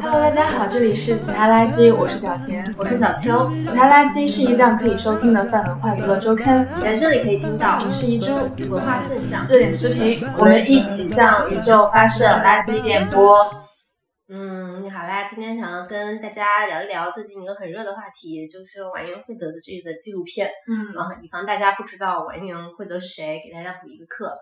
Hello，大家好，这里是其他垃圾，我是小田，我是小秋。其他垃圾是一档可以收听的泛文化娱乐周刊，在这里可以听到影视遗珠、文化现象、热点视频，我们一起向宇宙发射垃圾电波。嗯，你好啦，今天想要跟大家聊一聊最近一个很热的话题，就是完颜慧德的这个纪录片。嗯，然后以防大家不知道完颜慧德是谁，给大家补一个课。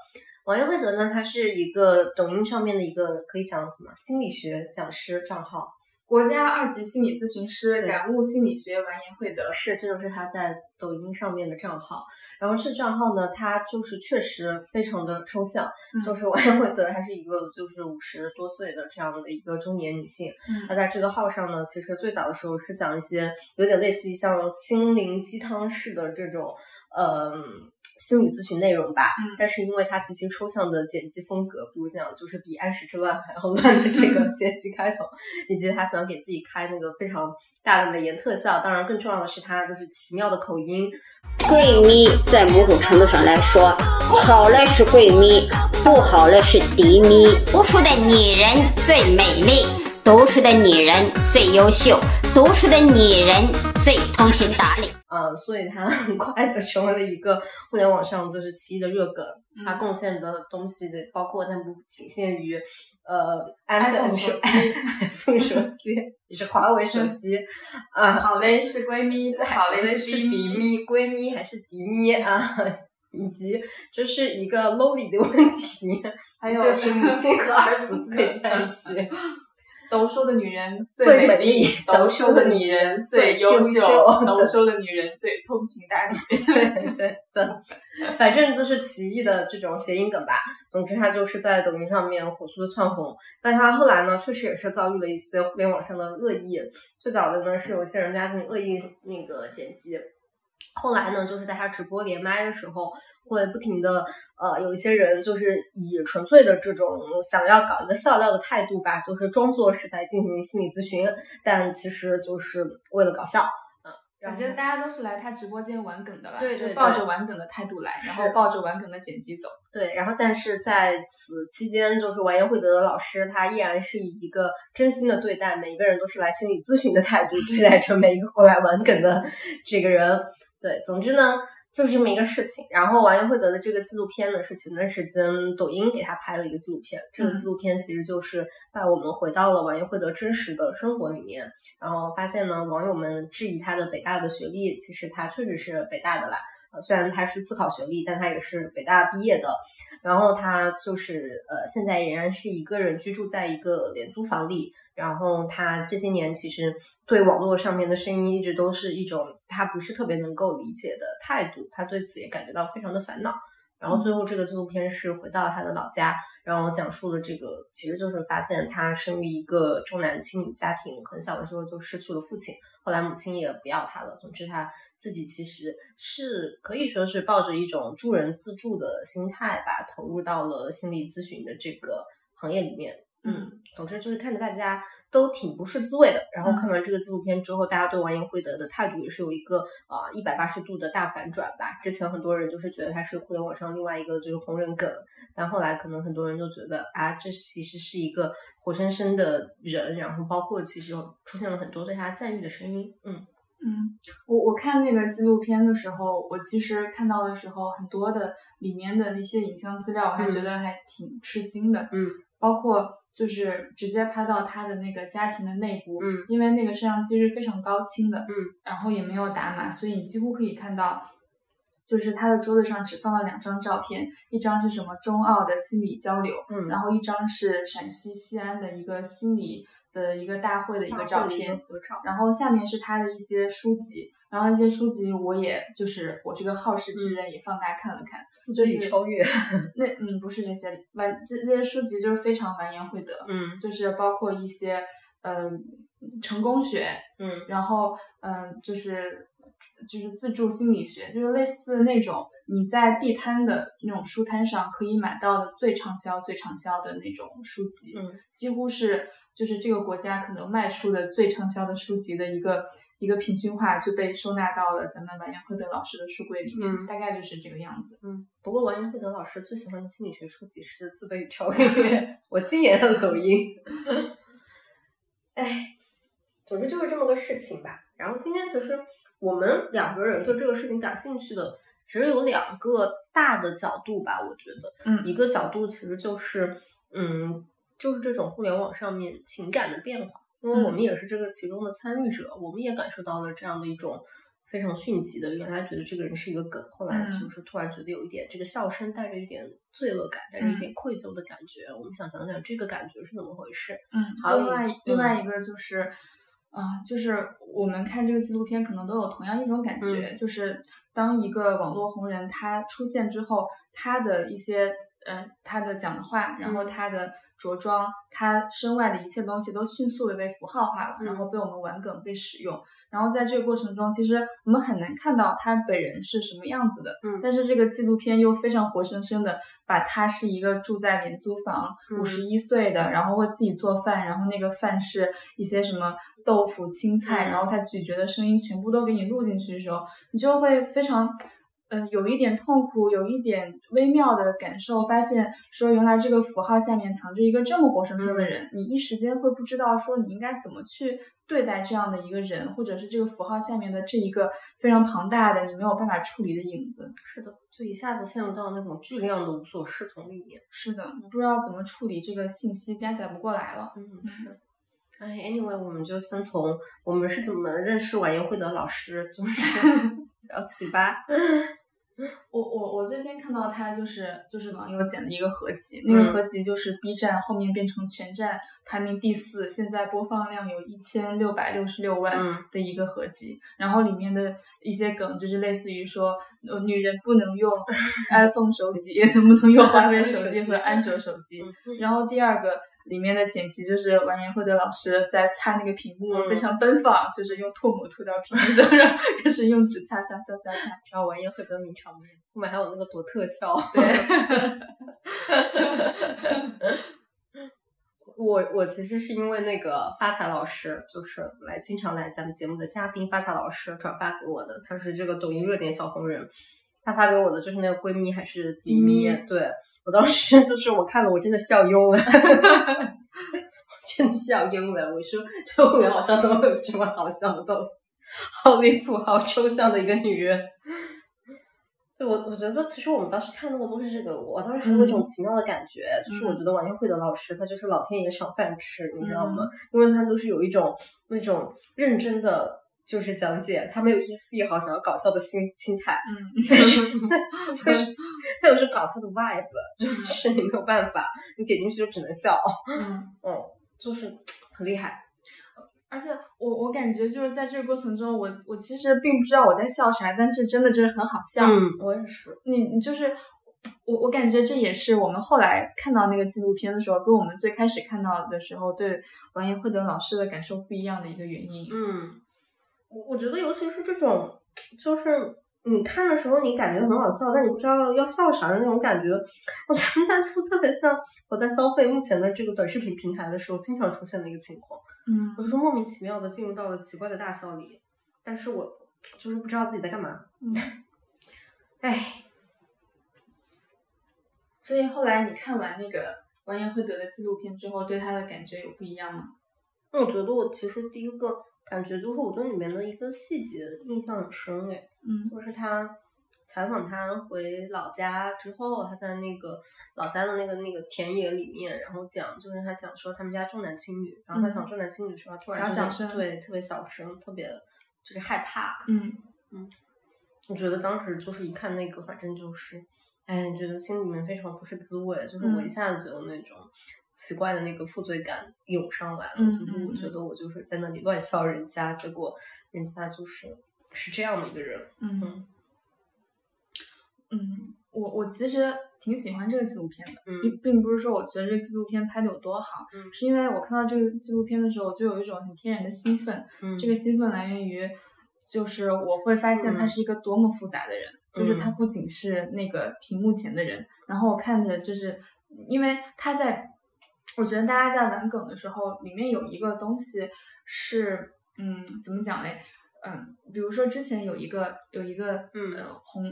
王源慧德呢，他是一个抖音上面的一个可以讲什么心理学讲师账号，国家二级心理咨询师，感悟心理学完颜慧德是，这就是他在抖音上面的账号。然后这账号呢，他就是确实非常的抽象，就是完颜慧德，她是一个就是五十多岁的这样的一个中年女性。她在这个号上呢，其实最早的时候是讲一些有点类似于像心灵鸡汤式的这种，嗯。心理咨询内容吧，但是因为它极其抽象的剪辑风格，比如讲就是比安史之乱还要乱的这个剪辑开头，以及他喜欢给自己开那个非常大的美颜特效，当然更重要的是他就是奇妙的口音。闺蜜在某种程度上来说，好了是闺蜜，不好了是敌蜜。读书的女人最美丽，读书的女人最优秀，读书的女人最通情达理。呃，所以它很快的成为了一个互联网上就是奇异的热梗。它贡献的东西的包括，但不仅限于呃，iPhone 手机，iPhone 手机也是华为手机。啊，好嘞是闺蜜，不好嘞是敌蜜，闺蜜还是敌蜜啊？以及这是一个 lonely 的问题，还有就是母亲和儿子不可以在一起。都说的女人最美丽，都说的女人最优秀，都说的女人最通情达理。对对对，反正就是奇异的这种谐音梗吧。总之，他就是在抖音上面火速的窜红，但他后来呢，确实也是遭遇了一些互联网上的恶意。最早的呢，是有些人进行恶意那个剪辑。后来呢，就是在他直播连麦的时候，会不停的呃，有一些人就是以纯粹的这种想要搞一个笑料的态度吧，就是装作是在进行心理咨询，但其实就是为了搞笑。嗯，反正大家都是来他直播间玩梗的吧？对对，抱着玩梗的态度来，然后抱着玩梗的剪辑走。对，然后但是在此期间，就是完颜慧德的老师，他依然是以一个真心的对待每一个人都是来心理咨询的态度对待着每一个过来玩梗的这个人。对，总之呢，就是这么一个事情。然后完颜慧德的这个纪录片呢，是前段时间抖音给他拍了一个纪录片。这个纪录片其实就是带我们回到了完颜慧德真实的生活里面，然后发现呢，网友们质疑他的北大的学历，其实他确实是北大的啦。呃，虽然他是自考学历，但他也是北大毕业的。然后他就是呃，现在仍然是一个人居住在一个廉租房里。然后他这些年其实对网络上面的声音一直都是一种他不是特别能够理解的态度，他对此也感觉到非常的烦恼。然后最后这个纪录片是回到他的老家，然后讲述了这个其实就是发现他生于一个重男轻女家庭，很小的时候就失去了父亲，后来母亲也不要他了。总之他自己其实是可以说是抱着一种助人自助的心态吧，投入到了心理咨询的这个行业里面。嗯，总之就是看着大家都挺不是滋味的。然后看完这个纪录片之后，大家对完颜辉德的态度也是有一个啊一百八十度的大反转吧。之前很多人就是觉得他是互联网上另外一个就是红人梗，但后来可能很多人都觉得啊，这其实是一个活生生的人。然后包括其实出现了很多对他赞誉的声音。嗯嗯，我我看那个纪录片的时候，我其实看到的时候很多的里面的那些影像资料，我还觉得还挺吃惊的。嗯，包括。就是直接拍到他的那个家庭的内部，嗯，因为那个摄像机是非常高清的，嗯，然后也没有打码，所以你几乎可以看到，就是他的桌子上只放了两张照片，一张是什么中澳的心理交流，嗯，然后一张是陕西西安的一个心理的一个大会的一个照片，然后下面是他的一些书籍。然后那些书籍，我也就是我这个好事之人也放大看了看，就是超越。那嗯不是这些完这这些书籍就是非常完颜慧德，嗯，就是包括一些嗯成功学，嗯，然后嗯就是就是自助心理学，就是类似那种你在地摊的那种书摊上可以买到的最畅销、最畅销的那种书籍，嗯，几乎是就是这个国家可能卖出的最畅销的书籍的一个一个平均化就被收纳到了咱们完颜慧德老师的书柜里面，嗯大概就是这个样子。嗯，不过完颜慧德老师最喜欢的心理学书籍是《自卑与超越》，我今年的抖音。哎，总之就是这么个事情吧。然后今天其实我们两个人对这个事情感兴趣的，其实有两个大的角度吧。我觉得，嗯一个角度其实就是，嗯，就是这种互联网上面情感的变化，因为我们也是这个其中的参与者，我们也感受到了这样的一种非常迅疾的，原来觉得这个人是一个梗，后来嗯。就是突然觉得有一点这个笑声带着一点罪恶感，带着一点愧疚的感觉。我们想讲讲这个感觉是怎么回事。嗯，还有另外另外一个就是，啊、就是我们看这个纪录片可能都有同样一种感觉，就是当一个网络红人他出现之后，他的一些呃他的讲的话，然后他的着装，他身外的一切东西都迅速的被符号化了，然后被我们玩梗被使用，然后在这个过程中，其实我们很难看到他本人是什么样子的，嗯。但是这个纪录片又非常活生生的把他是一个住在廉租房、嗯五十一岁的，然后会自己做饭，然后那个饭是一些什么豆腐、青菜，嗯。然后他咀嚼的声音全部都给你录进去的时候，你就会非常。嗯，有一点痛苦，有一点微妙的感受，发现说原来这个符号下面藏着一个这么活生生的人，你一时间会不知道说你应该怎么去对待这样的一个人，或者是这个符号下面的这一个非常庞大的你没有办法处理的影子。是的，就一下子陷入到那种巨量的无所适从里面。是的，你不知道怎么处理这个信息，加载不过来了。嗯，是。哎，anyway，我们就先从我们是怎么认识晚宴会的老师，就是 聊起吧。我我我最先看到他就是就是网友剪的一个合集，那个合集就是 B 站后面变成全站排名第四，现在播放量有一千六百六十六万嗯。的一个合集，然后里面的一些梗就是类似于说，呃，女人不能用 iPhone 手机，能 不能用华为手机和安卓手机？然后第二个里面的剪辑就是完颜慧德老师在擦那个屏幕，嗯非常奔放，就是用唾沫吐到屏幕上，然后开始用纸擦擦擦擦擦。然后完颜慧德名场面，后面还有那个躲特效。对，我我其实是因为那个发财老师，就是来经常来咱们节目的嘉宾发财老师转发给我的，他是这个抖音热点小红人，他发给我的就是那个闺蜜还是迪咪，迪咪对我当时 就是我看了我真的笑晕了，真的笑晕了，我说这互联网上怎么会有这么好笑的东西，好离谱，好抽象的一个女人。对我，我觉得其实我们当时看那个都是这个，我当时还有一种奇妙的感觉，就是我觉得王艳慧的老师他就是老天爷赏饭吃，你知道吗？因为他都是有一种那种认真的，就是讲解，他没有一丝一毫想要搞笑的心心态，嗯，但是就是他有是搞笑的 vibe，就是你没有办法，你点进去就只能笑，嗯。嗯，就是很厉害，而且我我感觉就是在这个过程中，我我其实并不知道我在笑啥，但是真的就是很好笑。嗯，我也是，你你就是我我感觉这也是我们后来看到那个纪录片的时候，跟我们最开始看到的时候对王彦慧德老师的感受不一样的一个原因。嗯，我我觉得尤其是这种，就是你看的时候你感觉很好笑，但你不知道要笑啥的那种感觉，我觉得那就特别像我在消费目前的这个短视频平台的时候经常出现的一个情况。嗯我就是莫名其妙的进入到了奇怪的大笑里，但是我就是不知道自己在干嘛。嗯，唉，所以后来你看完那个完颜慧德的纪录片之后，对他的感觉有不一样吗？那我觉得我其实第一个感觉就是我对里面的一个细节印象很深诶，嗯。就是他采访他回老家之后，他在那个老家的那个那个田野里面，然后讲，就是他讲说他们家重男轻女，然后他讲重男轻女的时候，他突然就是小小声。对，特别小声，特别就是害怕。嗯。嗯我觉得当时就是一看那个，反正就是，哎，觉得心里面非常不是滋味，就是我一嗯下子就有那种奇怪的那个负罪感涌上来了，嗯就是我嗯觉得我就是在那里乱笑人家，结果人家就是是这样的一个人，嗯。嗯。嗯，我我其实挺喜欢这个纪录片的，嗯并并不是说我觉得这个纪录片拍的有多好，嗯。是因为我看到这个纪录片的时候，我就有一种很天然的兴奋，嗯。这个兴奋来源于就是我会发现他是一个多么复杂的人，就是他不仅是那个屏幕前的人，然后我看着就是因为他在，我觉得大家在玩梗的时候，里面有一个东西是，嗯，怎么讲嘞？嗯，比如说之前有一个有一个呃红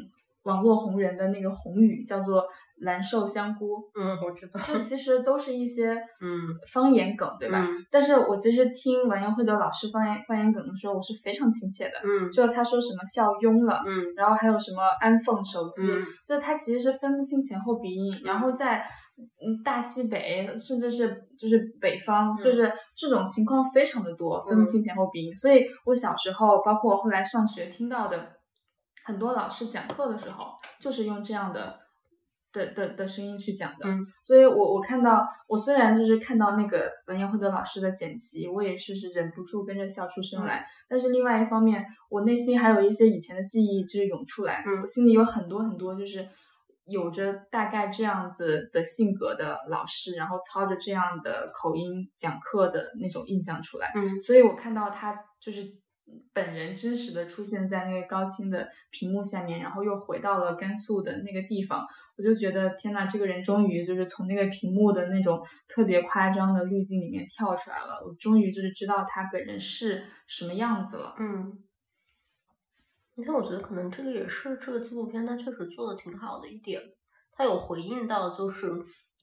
网络红人的那个红语叫做蓝瘦香菇，嗯，我知道，这其实都是一些 嗯方言梗，对吧？但是我其实听完颜慧德老师方言方言梗的时候，我是非常亲切的，嗯，就是他说什么笑晕了，嗯，然后还有什么安凤手机，就他其实是分不清前后鼻音，然后在嗯大西北甚至是就是北方，就是这种情况非常的多，分不清前后鼻音，所以我小时候包括我后来上学听到的很多老师讲课的时候，就是用这样的。的的的声音去讲的，所以我我看到我虽然就是看到那个文言慧德老师的剪辑，我也是是忍不住跟着笑出声来。但是另外一方面，我内心还有一些以前的记忆就是涌出来，我心里有很多很多就是有着大概这样子的性格的老师，然后操着这样的口音讲课的那种印象出来。嗯，所以我看到他就是。本人真实的出现在那个高清的屏幕下面，然后又回到了甘肃的那个地方，我就觉得天呐，这个人终于就是从那个屏幕的那种特别夸张的滤镜里面跳出来了，我终于就是知道他本人是什么样子了。嗯，你看，我觉得可能这个也是这个纪录片它确实做的挺好的一点，它有回应到就是。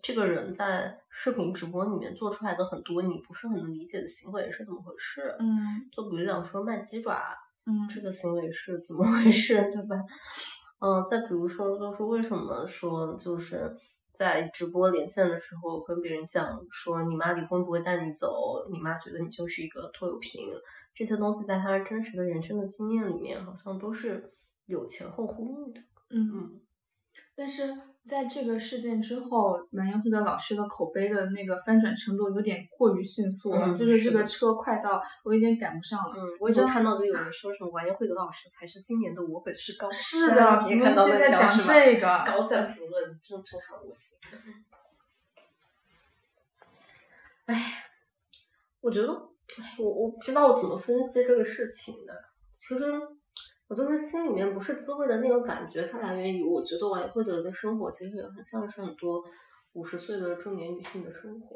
这个人在视频直播里面做出来的很多你不是很能理解的行为是怎么回事？嗯，就比如讲说卖鸡爪，嗯，这个行为是怎么回事，对吧？嗯，再比如说就是为什么说就是在直播连线的时候跟别人讲说你妈离婚不会带你走，你妈觉得你就是一个拖油瓶，这些东西在他真实的人生的经验里面好像都是有前后呼应的。嗯嗯，但是。在这个事件之后，完颜慧德老师的口碑的那个翻转程度有点过于迅速了，就是这个车快到我有点赶不上了。嗯，我已经看到就有人说什么完颜慧德老师才是今年的我本是高是的，评论区在讲这个高赞评论，真真好恶心。哎，我觉得，我我不知道怎么分析这个事情的，其实。我就是心里面不是滋味的那个感觉，它来源于我觉得王慧德的生活其实也很像是很多五十岁的中年女性的生活。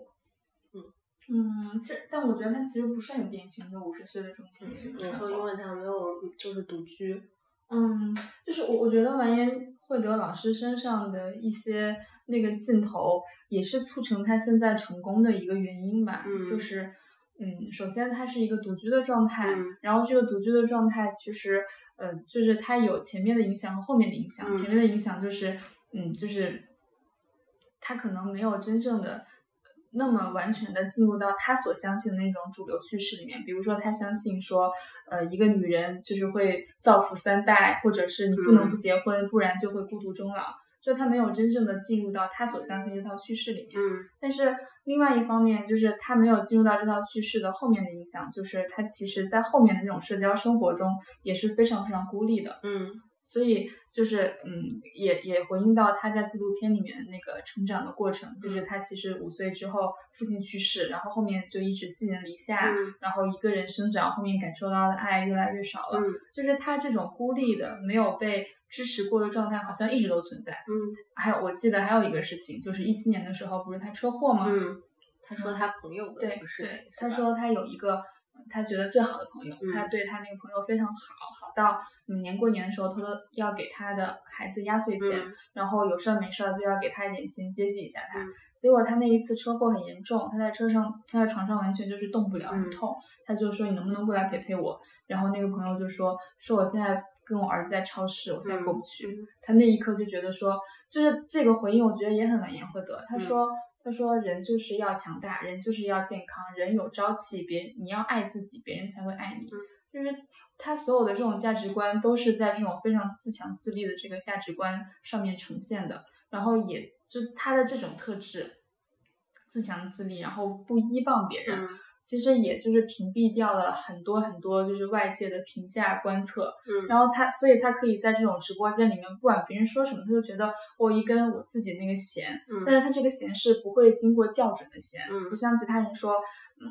嗯嗯，其实但我觉得他其实不是很典型的五十岁的中年女性。你说因为他没有就是独居。嗯，就是我我觉得完颜慧德老师身上的一些那个镜头也是促成他现在成功的一个原因吧。嗯，就是嗯，首先他是一个独居的状态，然后这个独居的状态其实。呃，就是他有前面的影响和后面的影响。前面的影响就是，嗯，就是他可能没有真正的那么完全的进入到他所相信的那种主流叙事里面。比如说，他相信说，呃，一个女人就是会造福三代，或者是你不能不结婚，不然就会孤独终老。就他没有真正的进入到他所相信这套叙事里面，嗯，但是另外一方面就是他没有进入到这套叙事的后面的影响，就是他其实在后面的那种社交生活中也是非常非常孤立的，嗯，所以就是嗯，也也回应到他在纪录片里面那个成长的过程，就是他其实五岁之后父亲去世，然后后面就一直寄人篱下，然后一个人生长，后面感受到的爱越来越少了，就是他这种孤立的没有被。支持过的状态好像一直都存在。嗯，还有我记得还有一个事情，就是一七年的时候不是他车祸吗？嗯，他说他朋友的那个事情，他说他有一个他觉得最好的朋友，他对他那个朋友非常好，好到每年过年的时候他都要给他的孩子压岁钱，然后有事儿没事儿就要给他一点钱接济一下他。结果他那一次车祸很严重，他在车上他在床上完全就是动不了，很痛。他就说你能不能过来陪陪我？然后那个朋友就说说我现在。跟我儿子在超市，我现在过不去。他那一刻就觉得说，就是这个回应，我觉得也很完颜慧德。他说，他说人就是要强大，人就是要健康，人有朝气，别你要爱自己，别人才会爱你。就是他所有的这种价值观都是在这种非常自强自立的这个价值观上面呈现的。然后也就他的这种特质，自强自立，然后不依傍别人。其实也就是屏蔽掉了很多很多就是外界的评价观测，嗯，然后他所以他可以在这种直播间里面，不管别人说什么，他就觉得我一根我自己那个弦，嗯，但是他这个弦是不会经过校准的弦，嗯，不像其他人说，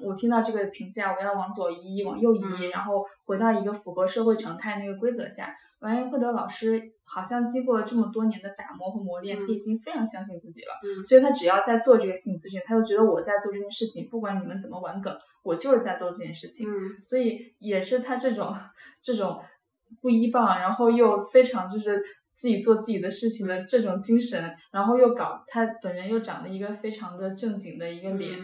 我听到这个评价，我要往左移，往右移，然后回到一个符合社会常态那个规则下。完颜慧德老师好像经过了这么多年的打磨和磨练，他已经非常相信自己了。所以他只要在做这个心理咨询，他就觉得我在做这件事情，不管你们怎么玩梗，我就是在做这件事情。所以也是他这种这种不依傍，然后又非常就是自己做自己的事情的这种精神，然后又搞他本人又长了一个非常的正经的一个脸。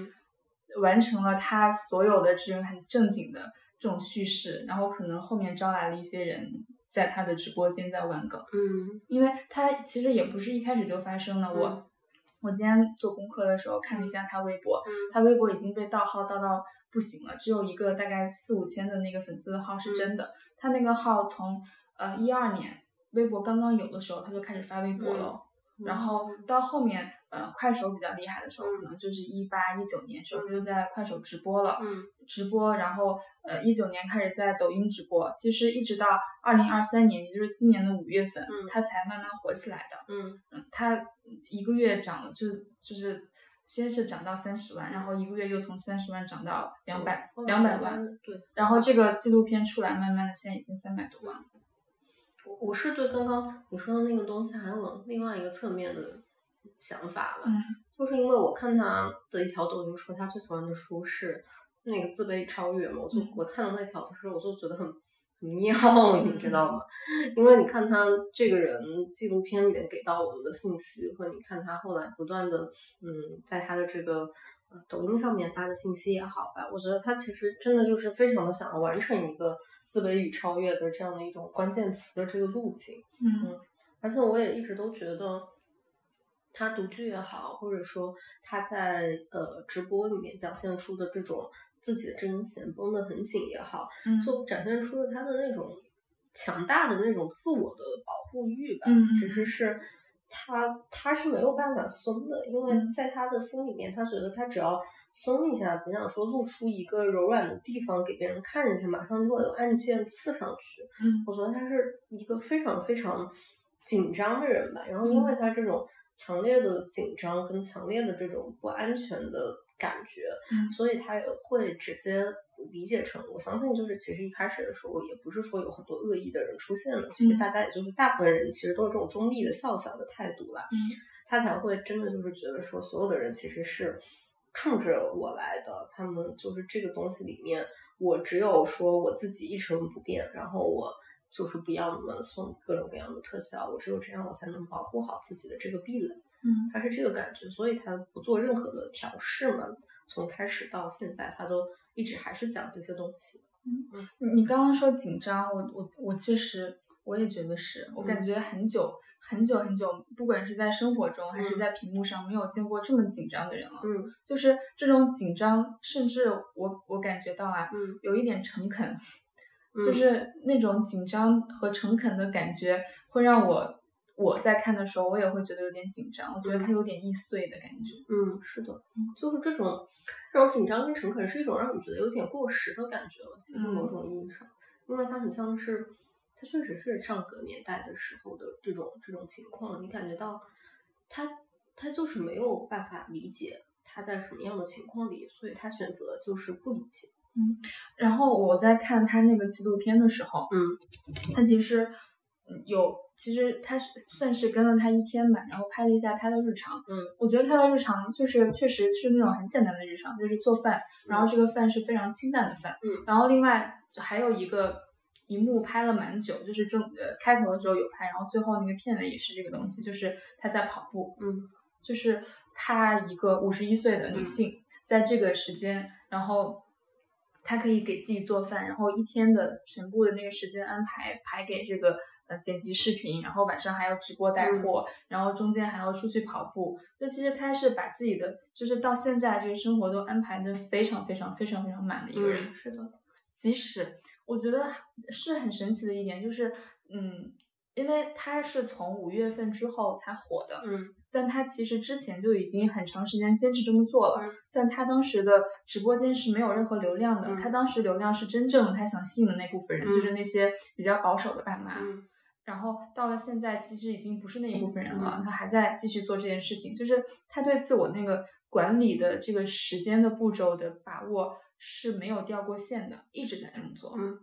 完成了他所有的这种很正经的这种叙事，然后可能后面招来了一些人在他的直播间在玩梗，嗯，因为他其实也不是一开始就发生的。我我今天做功课的时候看了一下他微博，他微博已经被盗号盗到不行了，只有一个大概四五千的那个粉丝的号是真的。他那个号从呃一二年微博刚刚有的时候他就开始发微博了。然后到后面，呃，快手比较厉害的时候，可能就是一八一九年时候，他就在快手直播了，直播，然后呃，一九年开始在抖音直播，其实一直到二零二三年，也就是今年的五月份，他才慢慢火起来的。嗯嗯，他一个月涨了，就就是先是涨到三十万，然后一个月又从三十万涨到两百两百万，对，然后这个纪录片出来，慢慢的现在已经三百多万了。我我是对刚刚你说的那个东西还有另外一个侧面的想法了，就是因为我看他的一条抖音说他最喜欢的书是那个《自卑与超越》嘛，我就我看到那条的时候我就觉得很很妙，你知道吗？因为你看他这个人纪录片里面给到我们的信息和你看他后来不断的嗯在他的这个抖音上面发的信息也好吧，我觉得他其实真的就是非常的想要完成一个。自卑与超越的这样的一种关键词的这个路径，嗯，而且我也一直都觉得，他独居也好，或者说他在呃直播里面表现出的这种自己的这根弦绷得很紧也好，嗯，就展现出了他的那种强大的那种自我的保护欲吧。嗯，其实是他他是没有办法松的，因为在他的心里面，他觉得他只要。松一下，不想说露出一个柔软的地方给别人看一下，马上就会有按键刺上去。嗯，我觉得他是一个非常非常紧张的人吧。然后，因为他这种强烈的紧张跟强烈的这种不安全的感觉，嗯，所以他也会直接理解成，我相信就是其实一开始的时候也不是说有很多恶意的人出现了，其实大家也就是大部分人其实都是这种中立的笑笑的态度啦。嗯，他才会真的就是觉得说所有的人其实是。冲着我来的，他们就是这个东西里面，我只有说我自己一成不变，然后我就是不要你们送各种各样的特效，我只有这样，我才能保护好自己的这个壁垒。嗯，他是这个感觉，所以他不做任何的调试嘛，从开始到现在，他都一直还是讲这些东西。嗯，你刚刚说紧张，我我我确实。我也觉得是，我感觉很久很久很久，不管是在生活中还是在屏幕上，没有见过这么紧张的人了。嗯，就是这种紧张，甚至我我感觉到啊，嗯，有一点诚恳，就是那种紧张和诚恳的感觉，会让我我在看的时候，我也会觉得有点紧张。我觉得他有点易碎的感觉。嗯，是的，就是这种这种紧张跟诚恳是一种让你觉得有点过时的感觉了。其实某种意义上，因为它很像是。它确实是上个年代的时候的这种这种情况，你感觉到他他就是没有办法理解他在什么样的情况里，所以他选择就是不理解。嗯，然后我在看他那个纪录片的时候，嗯，他其实有，其实他是算是跟了他一天吧，然后拍了一下他的日常。嗯，我觉得他的日常就是确实是那种很简单的日常，就是做饭，然后这个饭是非常清淡的饭。嗯，然后另外还有一个。一幕拍了蛮久，就是正呃开头的时候有拍，然后最后那个片尾也是这个东西，就是他在跑步，嗯，就是他一个五十一岁的女性，在这个时间，然后她可以给自己做饭，然后一天的全部的那个时间安排排给这个呃剪辑视频，然后晚上还要直播带货，然后中间还要出去跑步，那其实他是把自己的就是到现在这个生活都安排的非常非常非常非常满的一个人，是的，即使。我觉得是很神奇的一点，就是，嗯，因为他是从五月份之后才火的，嗯，但他其实之前就已经很长时间坚持这么做了，但他当时的直播间是没有任何流量的，他当时流量是真正他想吸引的那部分人，就是那些比较保守的爸妈，然后到了现在，其实已经不是那一部分人了，他还在继续做这件事情，就是他对自我那个。管理的这个时间的步骤的把握是没有掉过线的，一直在这么做。嗯，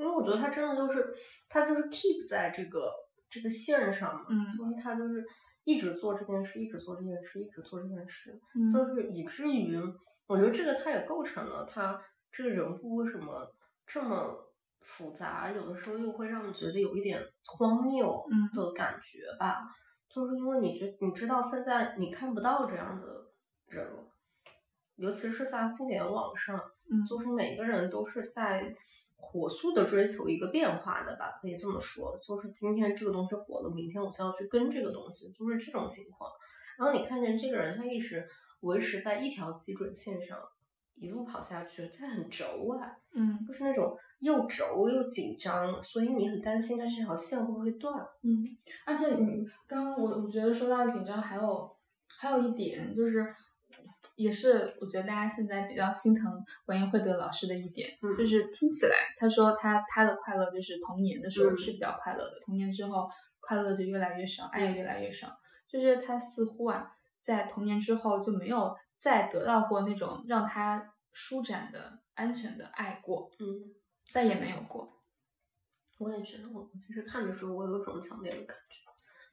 因为我觉得他真的就是他就是 keep 在这个这个线上嘛，嗯，就是他就是一直做这件事，一直做这件事，一直做这件事，嗯。就是以至于我觉得这个他也构成了他这个人物为什么这么复杂，有的时候又会让你觉得有一点荒谬嗯。的感觉吧。就是因为你觉你知道现在你看不到这样的人了，尤其是在互联网上，嗯。就是每个人都是在火速的追求一个变化的吧，可以这么说。就是今天这个东西火了，明天我就要去跟这个东西，就是这种情况。然后你看见这个人，他一直维持在一条基准线上，一路跑下去，他很轴啊，嗯就是那种又轴又紧张，所以你很担心他这条线会不会断。嗯，而且你刚刚我我觉得说到紧张，还有还有一点就是，也是我觉得大家现在比较心疼文英慧德老师的一点，嗯。就是听起来他说他他的快乐就是童年的时候嗯。是比较快乐的，童年之后快乐就越来越少，爱也越来越少，就是他似乎啊在童年之后就没有再得到过那种让他舒展的安全的爱过，嗯，再也没有过。我也觉得我，我其实看的时候，我有一种强烈的感觉，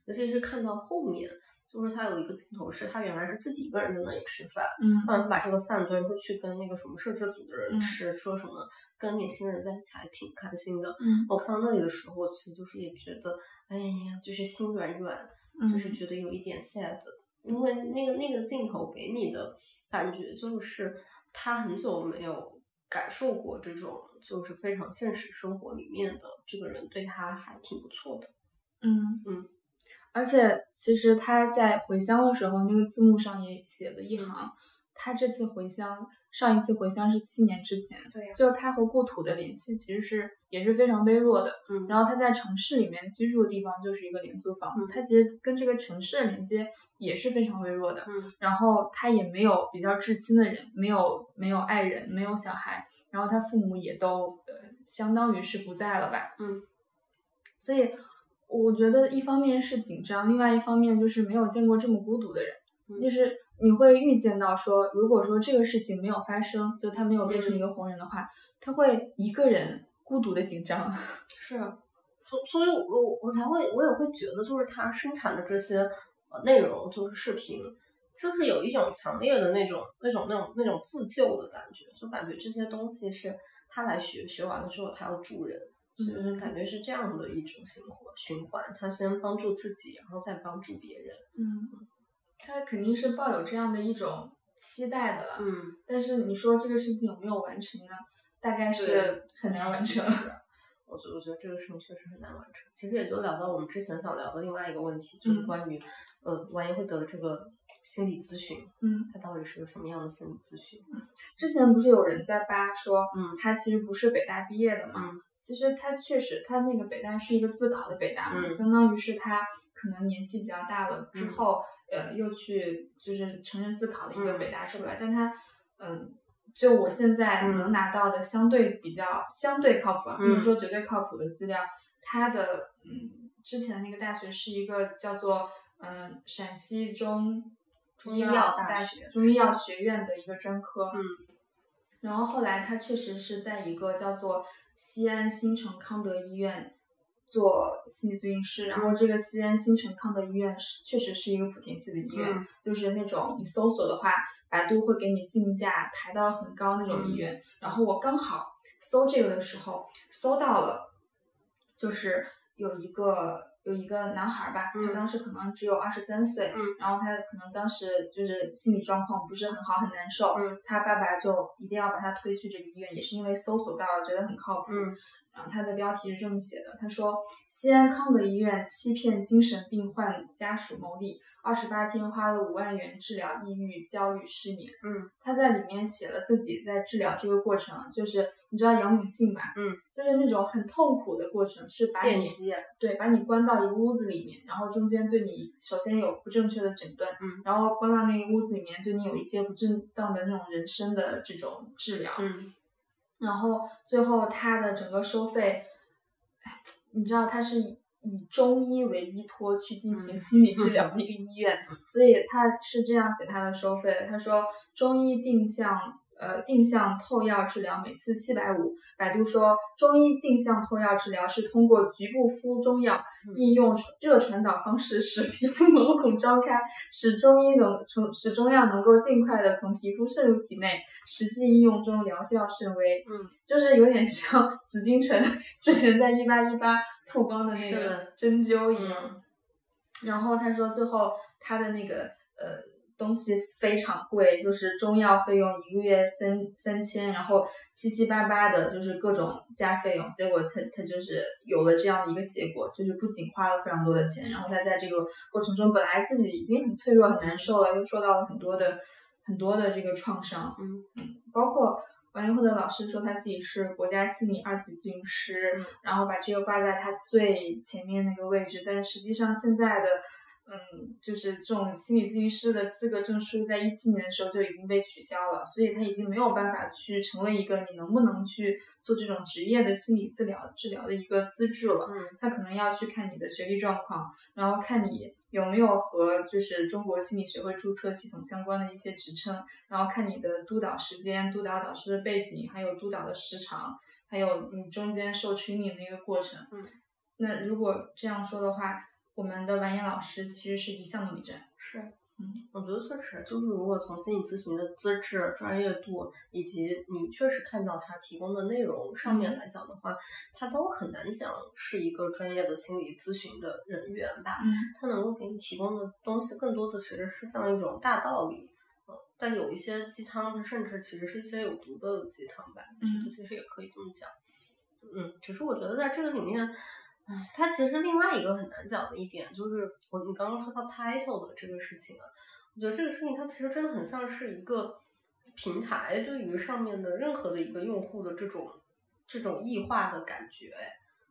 尤其是看到后面，就是他有一个镜头是他原来是自己一个人在那里吃饭，嗯。突然把这个饭端出去跟那个什么摄制组的人嗯。吃，说什么跟年轻人在一起还挺开心的。嗯。我看到那里的时候，我其实就是也觉得，哎呀，就是心软软，嗯。就是觉得有一点 sad，因为那个那个镜头给你的感觉就是他很久没有感受过这种就是非常现实生活里面的这个人对他还挺不错的。嗯。嗯，而且其实他在回乡的时候，那个字幕上也写了一行，他这次回乡，上一次回乡是七年之前，对呀就是他和故土的联系其实是也是非常微弱的。嗯然后他在城市里面居住的地方就是一个廉租房，嗯他其实跟这个城市的连接也是非常微弱的。嗯然后他也没有比较至亲的人，没有没有爱人，没有小孩，然后他父母也都呃相当于是不在了吧。嗯，所以我觉得一方面是紧张，另外一方面就是没有见过这么孤独的人，嗯。就是你会预见到说，如果说这个事情没有发生，就他没有变成嗯一个红人的话，他会一个人孤独的紧张。是，所所以我，我我才会，我也会觉得，就是他生产的这些呃内容，就是视频，就是有一种强烈的那种、那种、那种、那种自救的感觉，就感觉这些东西是他来学，学完了之后他要助人，就是嗯感觉是这样的一种循环循环，他先帮助自己，然后再帮助别人。嗯，他肯定是抱有这样的一种期待的了。嗯，但是你说这个事情有没有完成呢？大概是很难完成。我觉我觉得这个事情确实很难完成。其实也就聊到我们之前想聊的另外一个问题，就是嗯关于、呃完颜慧德的这个心理咨询，嗯，它到底是个什么样的心理咨询？之前不是有人在扒说，嗯他其实不是北大毕业的嘛？嗯其实他确实，他那个北大是一个自考的北大嘛，嗯。相当于是他可能年纪比较大了之嗯。后，呃，又去就是成人自考的一个嗯北大出来，是但他，嗯、就我现在嗯。能拿到的相对比较、相对靠谱啊，不能嗯。说绝对靠谱的资料，他的嗯之前那个大学是一个叫做嗯、陕西中中医医药大学中医药学院的一个专科，嗯。然后后来他确实是在一个叫做西安新城康德医院做心理咨询师，然后这个西安新城康德医院是确实是一个莆田系的医院，嗯就是那种你搜索的话，百度会给你竞价抬到很高那种医院。然后我刚好搜这个的时候搜到了，就是有一个有一个男孩儿吧，他嗯。当时可能只有二十三岁，嗯。然后他可能当时就是心理状况不是很好，很难受，嗯。他爸爸就一定要把他推去这个医院，也是因为搜索到了，觉得很靠谱。嗯。然后他的标题是这么写的：他说，西安康德医院欺骗精神病患家属牟利，二十八天花了五万元治疗抑郁、焦虑、失眠。嗯他在里面写了自己在治疗这个过程，就是你知道杨永信吧？嗯，就是那种很痛苦的过程，是把你，对把你关到一个屋子里面，然后中间对你首先有不正确的诊断，嗯然后关到那个屋子里面，对你有一些不正当的那种人生的这种治疗，嗯然后最后他的整个收费，哎你知道他是以中医为依托去进行心理治疗的一个医院，所以他是这样写他的收费的。他说中医定向。呃，定向透药治疗每次七百五。百度说，中医定向透药治疗是通过局部敷中药，应用热传导方式 使皮肤毛孔张开，使中医能从使中药能够尽快的从皮肤渗入体内。实际应用中疗效甚微。嗯，就是有点像紫禁城之前在一八一八曝光的那个针灸一样。然后他说，最后他的那个呃。东西非常贵，就是中药费用一个月三三千，然后七七八八的，就是各种加费用。结果他他就是有了这样的一个结果，就是不仅花了非常多的钱，然后他在这个过程中本来自己已经很脆弱很难受了，又受到了很多的很多的这个创伤。嗯嗯，包括王云慧的老师说他自己是国家心理二级咨询师，然后把这个挂在他最前面那个位置，但实际上现在的。嗯，就是这种心理咨询师的资格证书，在一七年的时候就已经被取消了，所以他已经没有办法去成为一个你能不能去做这种职业的心理治疗治疗的一个资质了。嗯，他可能要去看你的学历状况，然后看你有没有和就是中国心理学会注册系统相关的一些职称，然后看你的督导时间、督导导师的背景，还有督导的时长，还有你中间受 training 的一个过程。嗯，那如果这样说的话。我们的完颜老师其实是一项都没占，是，嗯，我觉得确实，就是如果从心理咨询的资质、专业度以及你确实看到他提供的内容上面来讲的话，他都很难讲是一个专业的心理咨询的人员吧。嗯，他能够给你提供的东西更多的其实是像一种大道理，嗯，但有一些鸡汤，甚至其实是一些有毒的鸡汤吧。嗯，其实也可以这么讲。嗯，只是我觉得在这个里面。它其实另外一个很难讲的一点就是，我们刚刚说到 title 的这个事情啊，我觉得这个事情它其实真的很像是一个平台对于上面的任何的一个用户的这种这种异化的感觉，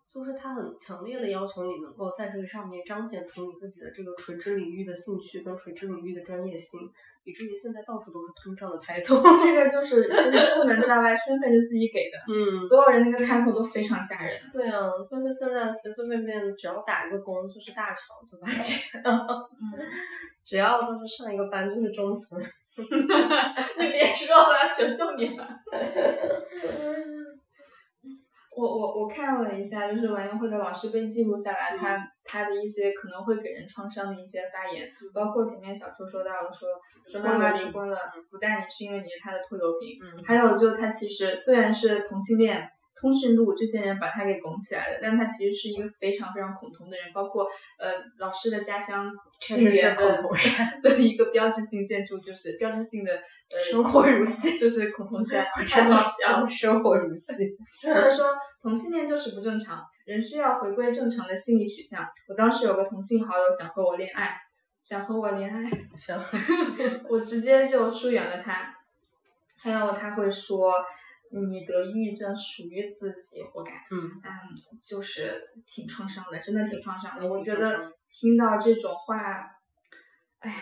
就是他很强烈的要求你能够在这个上面彰显出你自己的这个垂直领域的兴趣跟垂直领域的专业性。以至于现在到处都是通胀的抬头，这个就是就是出门在外身份是自己给的，嗯，所有人那个抬头都非常吓人。对啊，就是现在随随便便只要打一个工就是大厂，对吧？这样，嗯，只要就是上一个班就是中层，你别说了，求求你了。我我我看了一下，就是完颜慧的老师被记录下来，他他的一些可能会给人创伤的一些发言，包括前面小邱说到了，说说妈妈离婚了，不带你是因为你是他的拖油瓶，还有就他其实虽然是同性恋。通讯录这些人把他给拱起来了，但他其实是一个非常非常恐同的人，包括呃老师的家乡确实是恐同山 的一个标志性建筑，就是标志性的呃 生活如戏，就是恐同山，真的像生活如戏。他说同性恋就是不正常，人需要回归正常的心理取向。我当时有个同性好友想和我恋爱，想和我恋爱，想，我直接就疏远了他。还有他会说。你得抑郁症属于自己，活该。嗯嗯，就是挺创伤的，真的挺创伤的。我觉得听到这种话，哎，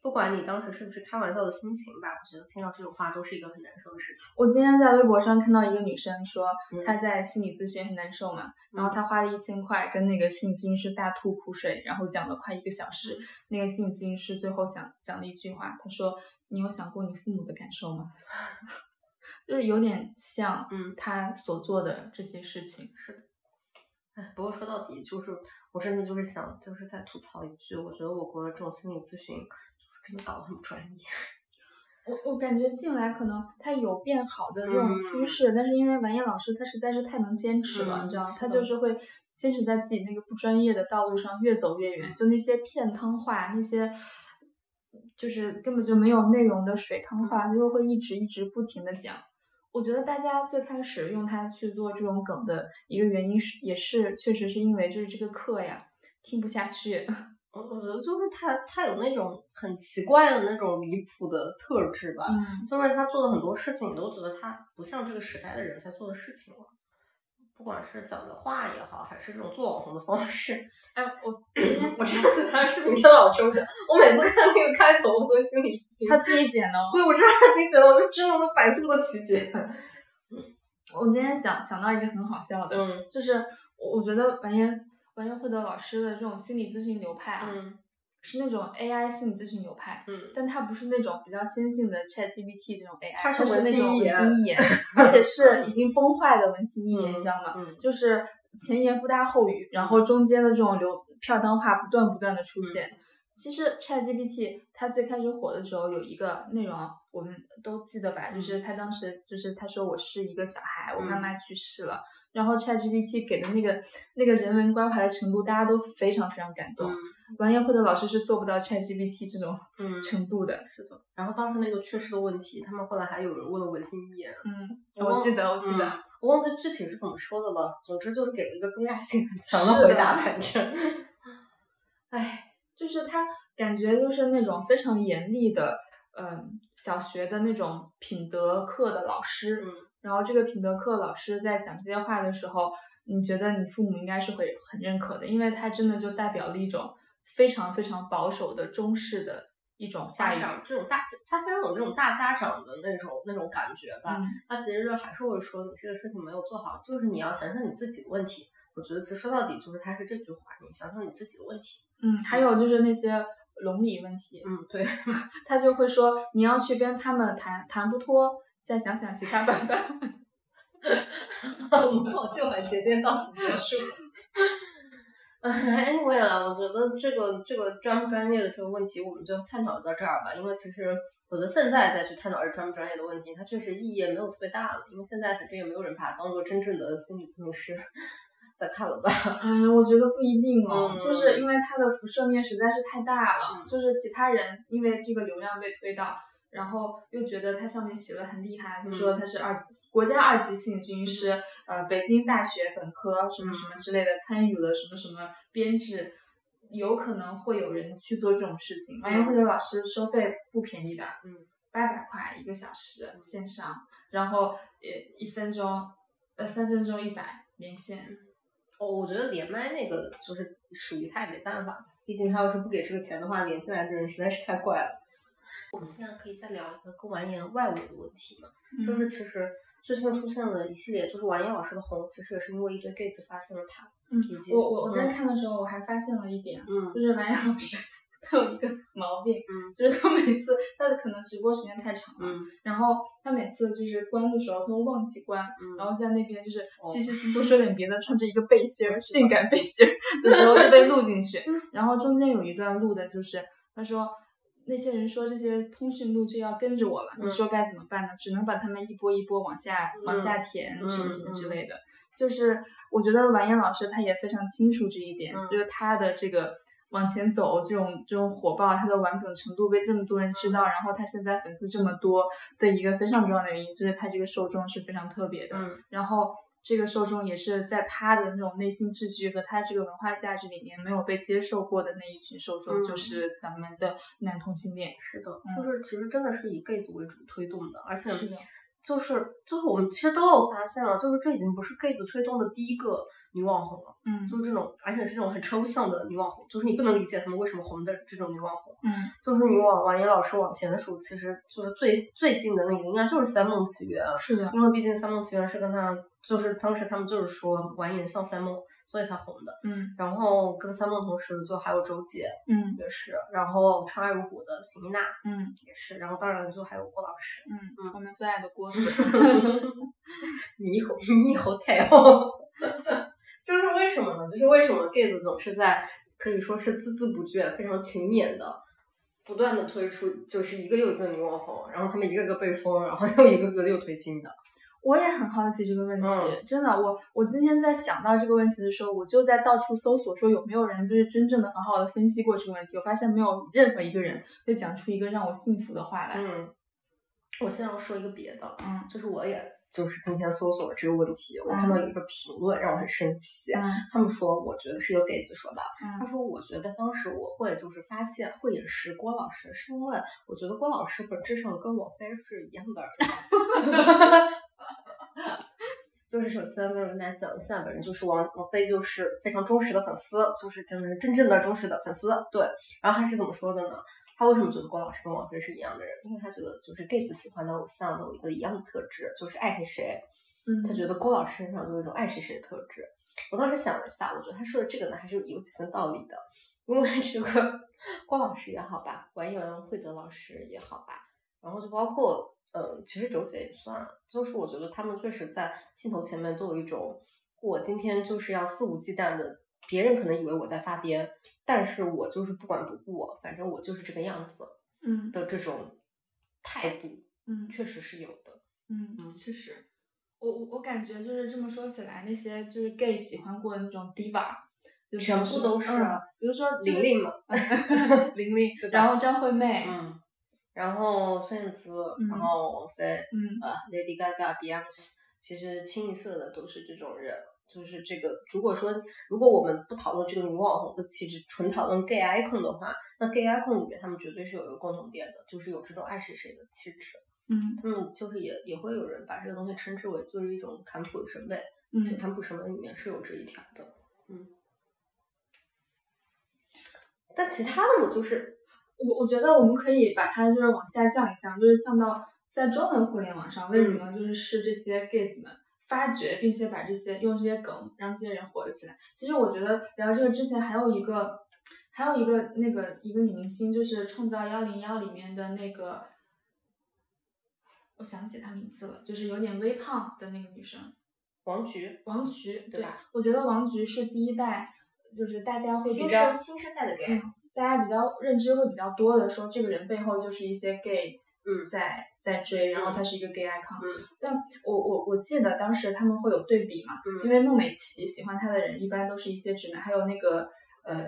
不管你当时是不是开玩笑的心情吧，我觉得听到这种话都是一个很难受的事情。我今天在微博上看到一个女生说，她在心理咨询很难受嘛，然后她花了一千块跟那个心理咨询师大吐苦水，然后讲了快一个小时。那个心理咨询师最后想讲了一句话，他说：“你有想过你父母的感受吗？” 就是有点像，嗯，他所做的这些事情是的。哎，不过说到底，就是我真的就是想，就是再吐槽一句，我觉得我国的这种心理咨询就是真的搞得很专业。我我感觉近来可能他有变好的这种趋势，但是因为完颜老师他实在是太能坚持了，你知道？他就是会坚持在自己那个不专业的道路上越走越远，就那些片汤话那些。就是根本就没有内容的水汤话，他就会一直一直不停的讲。我觉得大家最开始用它去做这种梗的一个原因是，也是确实是因为就是这个课呀听不下去。我我觉得就是他他有那种很奇怪的那种离谱的特质吧，就是他做的很多事情，你都觉得他不像这个时代的人在做的事情了。不管是讲的话也好，还是这种做网红的方式，哎，我 我真的觉得他视频真的好抽象。我每次看那个开头，我都心里他自己剪的，对我知道他自己剪的，我就真的都百思不得其解。我今天想想到一个很好笑的，嗯，就是我我觉得完颜完颜慧德老师的这种心理咨询流派啊，嗯是那种 AI 心理咨询流派，嗯，但它不是那种比较先进的 ChatGPT 这种 AI，它是是那种文文心一言 而且是已经崩坏的文心一言，嗯你知道吗？嗯就是前言不搭后语，然后中间的这种流飘当话不断不断的出现。其实 ChatGPT 它最开始火的时候有一个内容我们都记得吧，就是他当时就是他说我是一个小孩，我妈妈去世了，然后 ChatGPT 给的那个那个人文关怀的程度，大家都非常非常感动。完颜慧的老师是做不到 ChatGPT 这种嗯，程度的。是的。然后当时那个缺失的问题，他们后来还有人问了文心一言，嗯，我记得，我记得。嗯我忘记具体是怎么说的了。总之就是给了一个更加性很强的回答，反正，唉，就是他感觉就是那种非常严厉的，嗯、小学的那种品德课的老师。嗯然后这个品德课老师在讲这些话的时候，你觉得你父母应该是会很认可的，因为他真的就代表了一种非常非常保守的中式的一种。家长这种大，他非常有那种大家长的那种那种感觉吧。嗯他其实就还是会说你这个事情没有做好，就是你要想想你自己的问题。我觉得其实说到底就是他是这句话，你想想你自己的问题。嗯，还有就是那些伦理问题，嗯，对，他就会说你要去跟他们谈谈不脱，再想想其他办法。模仿秀环节今天到此结束。哎，anyway 了，我觉得这个这个专不专业的这个问题，我们就探讨到这儿吧。因为其实我觉得现在再去探讨这专不专业的问题，它确实意义也没有特别大了。因为现在反正也没有人把它当做真正的心理咨询师在看了吧。嗯，我觉得不一定哦，嗯就是因为它的辐射面实在是太大了，嗯就是其他人因为这个流量被推到，然后又觉得他上面写的很厉害，就说他是二级国家二级心理咨询师，呃，北京大学本科什么什么之类的，参与了什么什么编制。有可能会有人去做这种事情。完颜慧的老师收费不便宜的，嗯，八百块一个小时线上，然后呃一分钟，呃三分钟一百连线。哦，我觉得连麦那个就是属于他也没办法，毕竟他要是不给这个钱的话，连进来的人实在是太怪了。我们现在可以再聊一个跟完颜外围的问题嘛，就是其实最近出现了一系列，就是完颜老师的红，其实也是因为一堆 gay 子发现了他，嗯以及我我我在嗯看的时候，我还发现了一点，嗯就是完颜老师 他有一个毛病，嗯就是他每次他的可能直播时间太长了，嗯然后他每次就是关的时候他都忘记关，嗯然后在那边就是哦稀稀疏疏说点别的，穿着一个背心儿，性感背心儿 的时候就被录进去，然后中间有一段录的就是他说。那些人说这些通讯录就要跟着我了，嗯你说该怎么办呢？只能把他们一波一波往下、往下嗯填，嗯什么什么之嗯类的。就是我觉得完颜老师他也非常清楚这一点，嗯就是他的这个往前走这种这种火爆，他的玩梗程度被这么多人知道，然后他现在粉丝这么多的一个非常重要的原因，就是他这个受众是非常特别的，嗯然后。这个受众也是在他的那种内心秩序和他这个文化价值里面没有被接受过的那一群受众，嗯。就是咱们的男同性恋。是的，就是其实真的是以 gay 子为主推动的，而且就是就是我们其实都有发现了，就是这已经不是 gay 子推动的第一个女网红了，嗯。就是这种，而且是这种很抽象的女网红，就是你不能理解他们为什么红的这种女网红。嗯。就是你往完颜老师往前数，其实就是最最近的那个应该就是三梦奇缘，是的，因为毕竟三梦奇缘是跟他就是当时他们就是说完颜像三梦，所以才红的。嗯然后跟三梦同时的就还有周杰嗯也是，然后长爱如虎的邢一娜嗯也是，然后当然就还有郭老师。嗯，我们最爱的郭子。猕猴猕猴太后，就是为什么呢？就是为什么 gay 子总是在可以说是孜孜不倦、非常勤勉的，不断的推出就是一个又一个女网红，然后他们一个个被封，然后又一个个又推新的。我也很好奇这个问题，嗯真的，我我今天在想到这个问题的时候，我就在到处搜索，说有没有人就是真正的很好的分析过这个问题。我发现没有任何一个人会讲出一个让我信服的话来。嗯，我现在要说一个别的，嗯就是我也就是今天搜索了这个问题，我看到有一个评论让我很生气。嗯他们说，我觉得是一个 gay 子说的。他嗯说，我觉得当时我会就是发现会饮食郭老师，是因为我觉得郭老师本质上跟我非是一样的人。就是首先就是跟大家讲一下，本人就是王王菲，就是非常忠实的粉丝，就是真的是真正的忠实的粉丝。对，然后他是怎么说的呢？他为什么觉得郭老师跟王菲是一样的人？因为他觉得就是 gay 子喜欢的偶像都有一个一样的特质，就是爱谁谁。嗯，他觉得郭老师身上就有一种爱谁谁的特质。我当时想了一下，我觉得他说的这个呢还是有几分道理的，因为这个郭老师也好吧，完颜慧德老师也好吧，然后就包括嗯，其实周姐也算，就是我觉得他们确实在镜头前面都有一种，我今天就是要肆无忌惮的，别人可能以为我在发癫，但是我就是不管不顾，反正我就是这个样子，嗯的这种态度，嗯确实是有的。嗯，确实，我我我感觉就是这么说起来，那些就是 gay 喜欢过的那种 diva，就全部都是啊嗯比如说玲玲嘛，玲玲对，吧然后张惠妹，嗯，然后孙燕姿，然嗯后王菲，嗯呃，Lady Gaga、Beyonce，其实清一色的都是这种人。就是这个，如果说如果我们不讨论这个女网红的气质，纯讨论 gay icon 的话，那 gay icon 里面他们绝对是有一个共同点的，就是有这种爱谁谁的气质。嗯他们就是也也会有人把这个东西称之为就是一种坎普审美，嗯坎普审美里面是有这一条的，嗯。但其他的我就是我我觉得我们可以把它就是往下降一降，就是降到在中文互联网上，为什么就是是这些 gays 们发掘，并且把这些用这些梗让这些人火了起来。其实我觉得聊这个之前还有一个，还有一个那个一个女明星，就是《创造幺零幺》里面的那个，我想起她名字了，就是有点微胖的那个女生。王菊，王菊，对吧？我觉得王菊是第一代，就是大家会比新较生新生代的 gay，嗯大家比较认知会比较多的说，这个人背后就是一些 gay，嗯在在追，然后他是一个 gay icon。嗯但我我我记得当时他们会有对比嘛，嗯因为孟美岐喜欢他的人一般都是一些直男，还有那个呃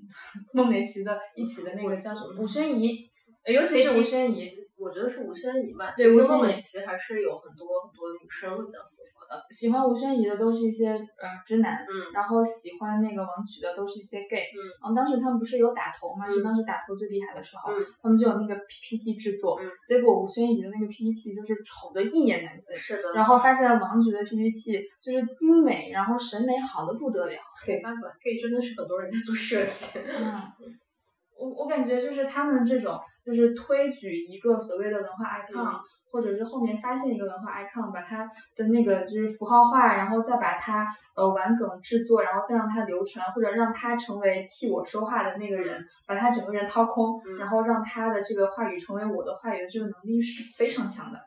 孟美岐的一起的那个叫什么吴宣仪，呃尤其是吴宣仪，我觉得是吴宣仪吧。对吴宣仪其实孟美岐还是有很多很多女生会比较喜欢。呃喜欢吴宣仪的都是一些呃直男，嗯然后喜欢那个王菊的都是一些 gay。嗯然后当时他们不是有打头嘛，嗯是当时打头最厉害的时候，嗯他们就有那个 PPT 制作，嗯结果吴宣仪的那个 PPT 就是丑的一言难尽，是的然后发现王菊的 PPT 就是精美，然后审美好的不得了。没办法，gay 真的是很多人在做设计。嗯，我我感觉就是他们这种就是推举一个所谓的文化 icon，、嗯或者是后面发现一个文化 icon，把它的那个就是符号化，然后再把它呃玩梗制作，然后再让它流传，或者让它成为替我说话的那个人，把他整个人掏空，嗯然后让他的这个话语成为我的话语的这个能力是非常强的。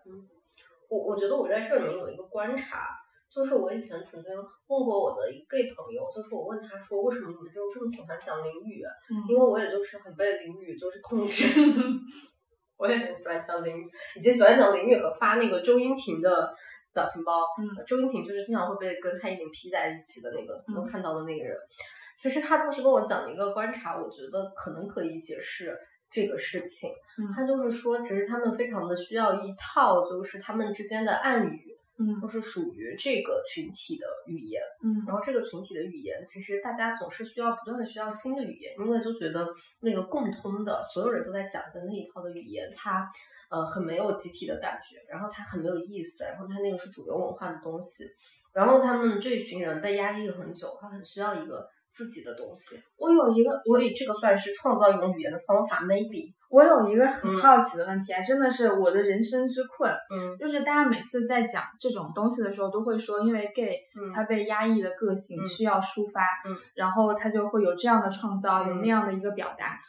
我我觉得我在这里面有一个观察，就是我以前曾经问过我的一个 gay 朋友，就是我问他说，为什么你们就这么喜欢讲淋雨？嗯因为我也就是很被淋雨就是控制。我也很喜欢蒋林，以及喜欢蒋林雨和发那个周英婷的表情包。嗯周英婷就是经常会被跟蔡依林 P 在一起的那个，嗯能看到的那个人。其实他当时跟我讲的一个观察，我觉得可能可以解释这个事情。嗯他就是说，其实他们非常的需要一套，就是他们之间的暗语，嗯。都是属于这个群体的语言。嗯。然后这个群体的语言，其实大家总是需要不断的需要新的语言，因为就觉得那个共通的所有人都在讲的那一套的语言，它呃很没有集体的感觉，然后它很没有意思，然后它那个是主流文化的东西，然后他们这一群人被压抑了很久，他很需要一个自己的东西，我有一个我所以这个算是创造一种语言的方法，maybe，我有一个很嗯。好奇的问题啊，真的是我的人生之困。嗯。就是大家每次在讲这种东西的时候，都会说，因为 gay 嗯。他被压抑的个性嗯。需要抒发，嗯。然后他就会有这样的创造，有嗯。那样的一个表达。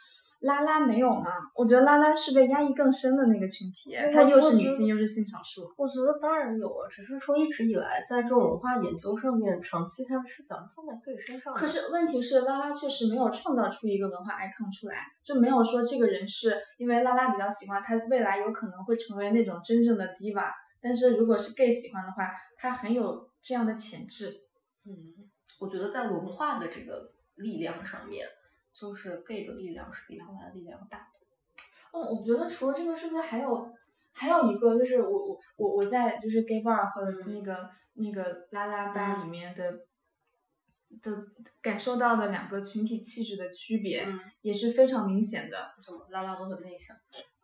拉拉没有吗？我觉得拉拉是被压抑更深的那个群体，她又是女性又是性少数。我觉得当然有啊，只是说一直以来在这种文化研究上面，长期它的视角放在 gay 身上。可是问题是，拉拉确实没有创造出一个文化 icon 出来，就没有说这个人是因为拉拉比较喜欢他，未来有可能会成为那种真正的 diva。但是如果是 gay 喜欢的话，他很有这样的潜质。嗯，我觉得在文化的这个力量上面，就是 gay 的力量是比他们的力量大的。嗯，我觉得除了这个，是不是还有还有一个，就是我我我我在就是 gay bar 和那个、那个拉拉吧里面的。的感受到的两个群体气质的区别，嗯也是非常明显的。什么拉拉都很内向。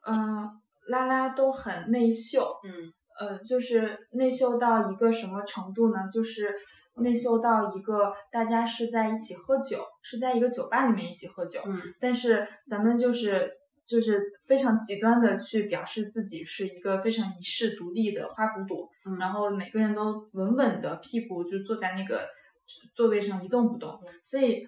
嗯，拉拉都很内秀，嗯呃，就是内秀到一个什么程度呢？就是内秀到一个大家是在一起喝酒，是在一个酒吧里面一起喝酒，嗯但是咱们就是就是非常极端的去表示自己是一个非常遗世独立的花骨朵，嗯然后每个人都稳稳的屁股就坐在那个座位上一动不动，所以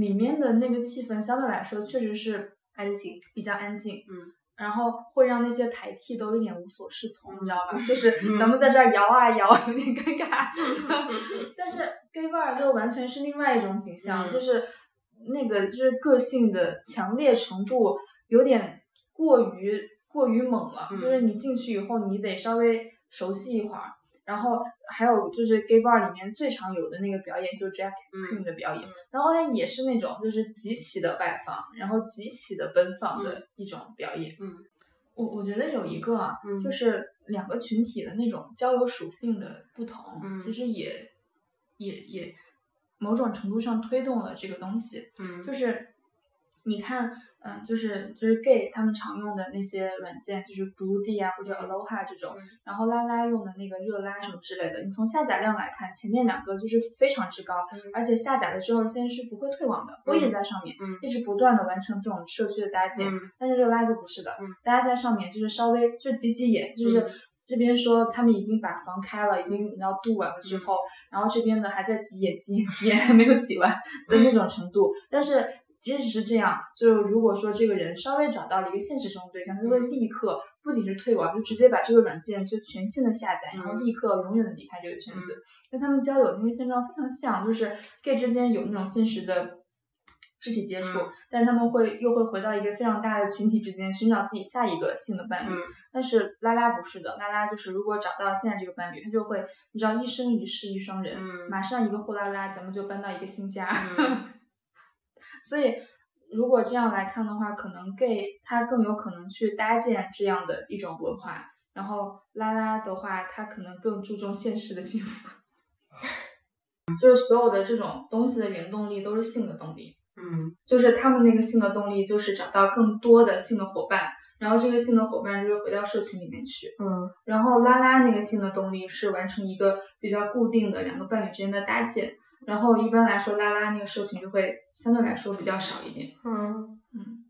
里面的那个气氛相对来说确实是安静，比较安静。嗯。然后会让那些台替都有点无所适从，你知道吧？就是咱们在这儿摇啊摇，有点尴尬。但是 gay bar 就完全是另外一种景象，就是那个就是个性的强烈程度有点过于过于猛了，就是你进去以后你得稍微熟悉一会儿。然后还有就是 gay bar 里面最常有的那个表演，就是 Jack queen 的表演，然后它也是那种就是极其的外放，然后极其的奔放的一种表演。嗯，我我觉得有一个啊，就是两个群体的那种交友属性的不同，其实也也也某种程度上推动了这个东西。嗯，就是你看。嗯，就是就是 gay 他们常用的那些软件，就是 Blue D 啊或者 Aloha 这种，然后拉拉用的那个热拉什么之类的。你从下载量来看，前面两个就是非常之高，而且下载了之后现在是不会退网的，会一直在上面，一直不断的完成这种社区的搭建。但是热拉就不是的，大家在上面就是稍微就挤挤眼，就是这边说他们已经把房开了，已经要度完了之后，然后这边的还在挤眼挤眼挤眼，还没有挤完的那种程度，但是。即使是这样，就是如果说这个人稍微找到了一个现实中的对象，他就会立刻不仅是退网，就直接把这个软件就全线的下载，然后立刻永远的离开这个圈子。跟他们交友的那个现状非常像，就是 gay 之间有那种现实的肢体接触，但他们会又会回到一个非常大的群体之间寻找自己下一个性的伴侣。但是拉拉不是的，拉拉就是如果找到现在这个伴侣，他就会你知道一生一世一双人，马上一个货拉拉，咱们就搬到一个新家。所以，如果这样来看的话，可能 gay 他更有可能去搭建这样的一种文化，然后拉拉的话，他可能更注重现实的幸福，就是所有的这种东西的原动力都是性的动力，嗯，就是他们那个性的动力就是找到更多的性的伙伴，然后这个性的伙伴就是回到社群里面去，嗯，然后拉拉那个性的动力是完成一个比较固定的两个伴侣之间的搭建。然后一般来说，拉拉那个社群就会相对来说比较少一点。嗯嗯。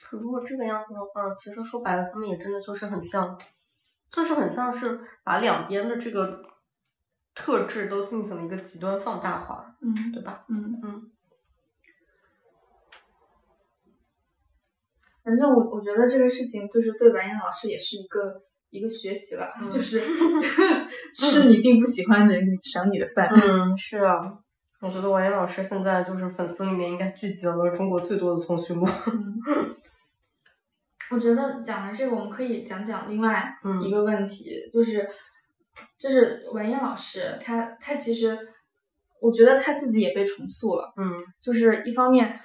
可如果这个样子的话，其实说白了，他们也真的就是很像，就是很像是把两边的这个特质都进行了一个极端放大化。嗯，对吧？嗯嗯。反正我我觉得这个事情就是对白岩老师也是一个。一个学习了，就是 吃你并不喜欢的人赏你的饭。嗯，是啊，我觉得王岩老师现在就是粉丝里面应该聚集了中国最多的通讯录。我觉得讲完这个，我们可以讲讲另外一个问题，就是就是王岩老师，他他其实，我觉得他自己也被重塑了。嗯，就是一方面。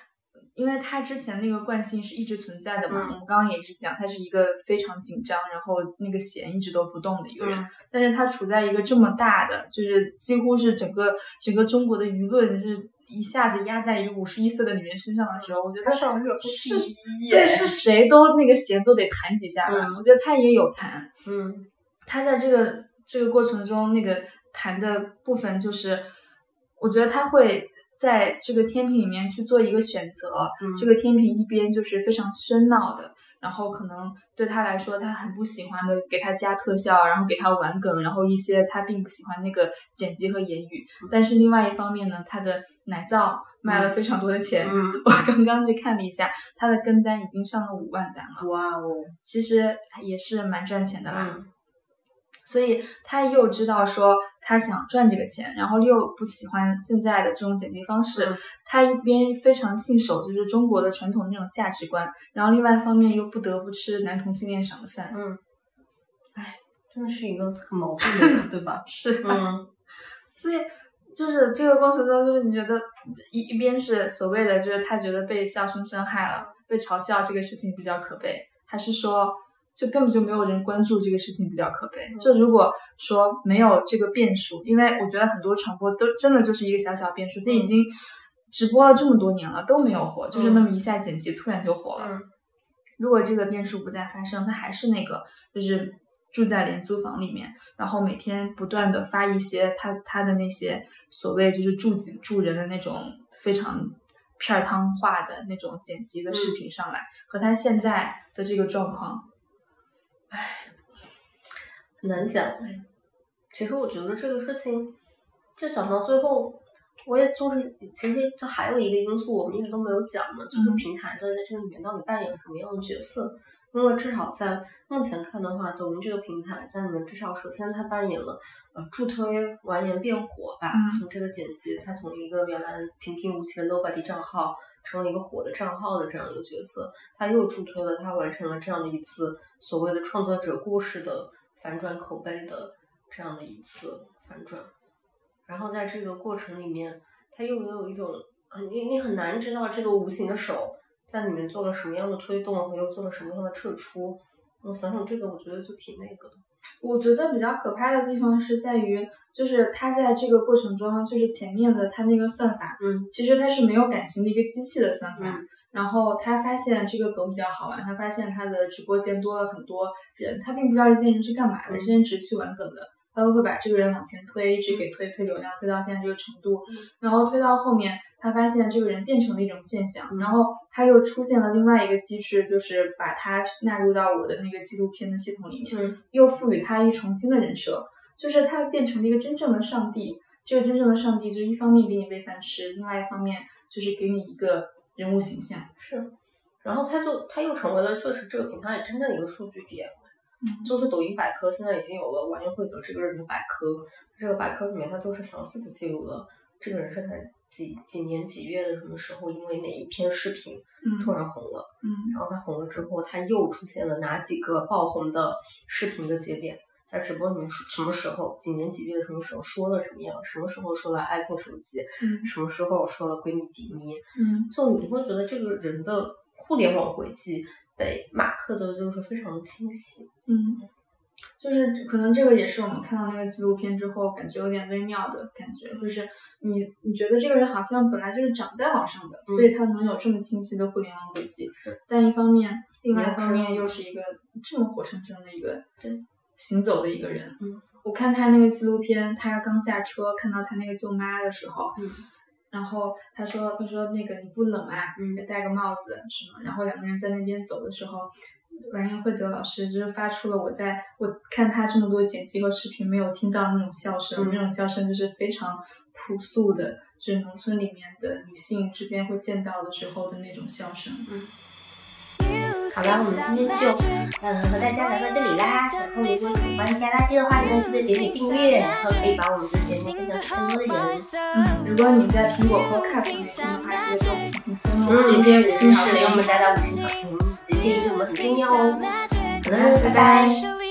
因为他之前那个惯性是一直存在的嘛，我们刚刚也是讲，他是一个非常紧张，然后那个弦一直都不动的一个人。但是他处在一个这么大的，就是几乎是整个整个中国的舆论，就是一下子压在一个五十一岁的女人身上的时候，我觉得他上热搜第一，对，是谁都那个弦都得弹几下吧。我觉得他也有弹，嗯，他在这个这个过程中那个弹的部分，就是我觉得他会。在这个天平里面去做一个选择，这个天平一边就是非常喧闹的，然后可能对他来说他很不喜欢的，给他加特效，然后给他玩梗，然后一些他并不喜欢那个剪辑和言语。但是另外一方面呢，他的奶皂卖了非常多的钱，我刚刚去看了一下，他的跟单已经上了五万单了。哇哦，其实也是蛮赚钱的啦。所以他又知道说他想赚这个钱，然后又不喜欢现在的这种剪辑方式。他一边非常信守就是中国的传统那种价值观，然后另外一方面又不得不吃男同性恋赏的饭。嗯，哎，真的是一个很矛盾的人，对吧？是。嗯。所以就是这个过程中，就是你觉得一一边是所谓的就是他觉得被笑声伤害了，被嘲笑这个事情比较可悲，还是说？就根本就没有人关注这个事情，比较可悲。就如果说没有这个变数，因为我觉得很多传播都真的就是一个小小变数。他已经直播了这么多年了，都没有火，就是那么一下剪辑突然就火了。如果这个变数不再发生，他还是那个，就是住在廉租房里面，然后每天不断的发一些他他的那些所谓就是住己住人的那种非常片儿汤化的那种剪辑的视频上来，和他现在的这个状况。唉，很难讲。其实我觉得这个事情，就讲到最后，我也就是，其实这还有一个因素，我们一直都没有讲嘛，就是平台在在这个里面到底扮演什么样的角色？因为至少在目前看的话，抖音这个平台在里面，至少首先它扮演了呃助推完颜变火吧，从这个剪辑，它从一个原来平平无奇的 nobody 账号，成了一个火的账号的这样一个角色，他又助推了他完成了这样的一次所谓的创作者故事的反转口碑的这样的一次反转。然后在这个过程里面，他又有一种，你你很难知道这个无形的手在里面做了什么样的推动，和又做了什么样的撤出。我想想这个，我觉得就挺那个的。我觉得比较可怕的地方是在于，就是他在这个过程中，就是前面的他那个算法，嗯，其实它是没有感情的一个机器的算法。然后他发现这个梗比较好玩，他发现他的直播间多了很多人，他并不知道这些人是干嘛的，这些人只是去玩梗的。他都会把这个人往前推，一直给推推流量，推到现在这个程度，然后推到后面，他发现这个人变成了一种现象，然后他又出现了另外一个机制，就是把他纳入到我的那个纪录片的系统里面，又赋予他一重新的人设，就是他变成了一个真正的上帝。这个真正的上帝，就一方面给你喂饭吃，另外一方面就是给你一个人物形象。是，然后他就他又成为了，确实这个平台真正的一个数据点。就是抖音百科现在已经有了完颜慧德这个人的百科，这个百科里面它都是详细的记录了这个人是在几几年几月的什么时候，因为哪一篇视频突然红了，嗯，然后他红了之后，他又出现了哪几个爆红的视频的节点，在直播里面什么时候，几年几月的什么时候说了什么样，什么时候说了 iPhone 手机，嗯，什么时候说了闺蜜迪咪，嗯，就你会觉得这个人的互联网轨迹。被马克的就是非常的清晰，嗯，就是可能这个也是我们看到那个纪录片之后感觉有点微妙的感觉，就是你你觉得这个人好像本来就是长在网上的，所以他能有这么清晰的互联网轨迹，但一方面，另外一方面又是一个这么活生生的一个对。行走的一个人，嗯，我看他那个纪录片，他刚下车看到他那个舅妈的时候，嗯。然后他说：“他说那个你不冷啊？嗯，戴个帽子什么？然后两个人在那边走的时候，完颜慧德老师就是发出了我在我看他这么多剪辑和视频没有听到那种笑声，那种笑声就是非常朴素的，就是农村里面的女性之间会见到的时候的那种笑声。”嗯。好了，我们今天就嗯和大家聊到这里啦。然后如果喜欢加垃圾的话呢，记得点点订阅，然后可以把我们的节目分享给更多的人。嗯，如果你在苹果 Podcast 上面听的话，记得给我们评分哦，五星好，给我们打打五星好评，的建议对我们很重要哦。好了，拜拜。